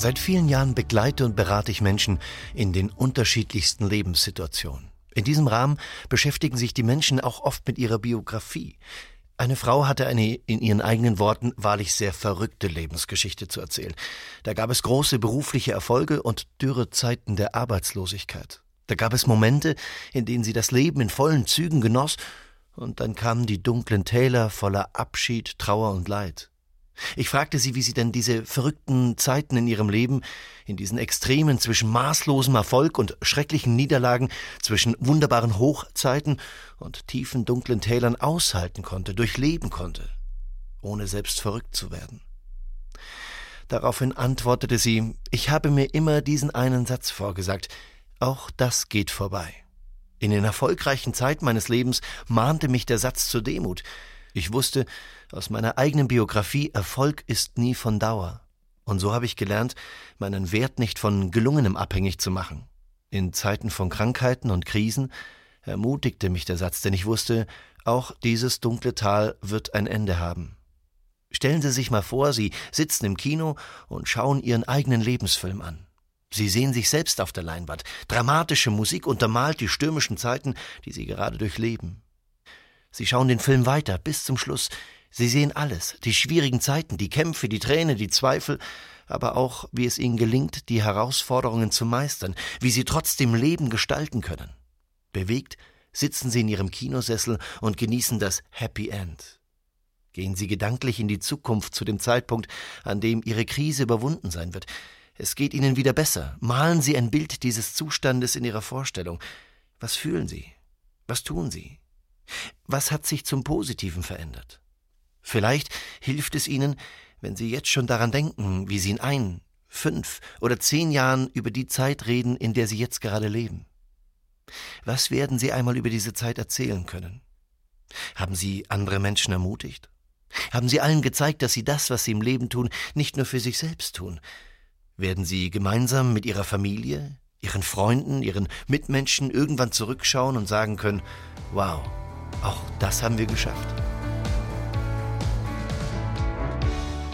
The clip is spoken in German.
Seit vielen Jahren begleite und berate ich Menschen in den unterschiedlichsten Lebenssituationen. In diesem Rahmen beschäftigen sich die Menschen auch oft mit ihrer Biografie. Eine Frau hatte eine in ihren eigenen Worten wahrlich sehr verrückte Lebensgeschichte zu erzählen. Da gab es große berufliche Erfolge und dürre Zeiten der Arbeitslosigkeit. Da gab es Momente, in denen sie das Leben in vollen Zügen genoss, und dann kamen die dunklen Täler voller Abschied, Trauer und Leid. Ich fragte sie, wie sie denn diese verrückten Zeiten in ihrem Leben, in diesen Extremen zwischen maßlosem Erfolg und schrecklichen Niederlagen, zwischen wunderbaren Hochzeiten und tiefen dunklen Tälern aushalten konnte, durchleben konnte, ohne selbst verrückt zu werden. Daraufhin antwortete sie, ich habe mir immer diesen einen Satz vorgesagt, auch das geht vorbei. In den erfolgreichen Zeiten meines Lebens mahnte mich der Satz zur Demut. Ich wusste aus meiner eigenen Biografie, Erfolg ist nie von Dauer. Und so habe ich gelernt, meinen Wert nicht von Gelungenem abhängig zu machen. In Zeiten von Krankheiten und Krisen ermutigte mich der Satz, denn ich wusste, auch dieses dunkle Tal wird ein Ende haben. Stellen Sie sich mal vor, Sie sitzen im Kino und schauen Ihren eigenen Lebensfilm an. Sie sehen sich selbst auf der Leinwand. Dramatische Musik untermalt die stürmischen Zeiten, die Sie gerade durchleben. Sie schauen den Film weiter bis zum Schluss. Sie sehen alles, die schwierigen Zeiten, die Kämpfe, die Tränen, die Zweifel, aber auch, wie es ihnen gelingt, die Herausforderungen zu meistern, wie sie trotzdem Leben gestalten können. Bewegt sitzen sie in ihrem Kinosessel und genießen das Happy End. Gehen Sie gedanklich in die Zukunft zu dem Zeitpunkt, an dem Ihre Krise überwunden sein wird. Es geht Ihnen wieder besser. Malen Sie ein Bild dieses Zustandes in Ihrer Vorstellung. Was fühlen Sie? Was tun Sie? Was hat sich zum Positiven verändert? Vielleicht hilft es Ihnen, wenn Sie jetzt schon daran denken, wie Sie in ein, fünf oder zehn Jahren über die Zeit reden, in der Sie jetzt gerade leben. Was werden Sie einmal über diese Zeit erzählen können? Haben Sie andere Menschen ermutigt? Haben Sie allen gezeigt, dass Sie das, was Sie im Leben tun, nicht nur für sich selbst tun? Werden Sie gemeinsam mit Ihrer Familie, Ihren Freunden, Ihren Mitmenschen irgendwann zurückschauen und sagen können, wow, auch das haben wir geschafft.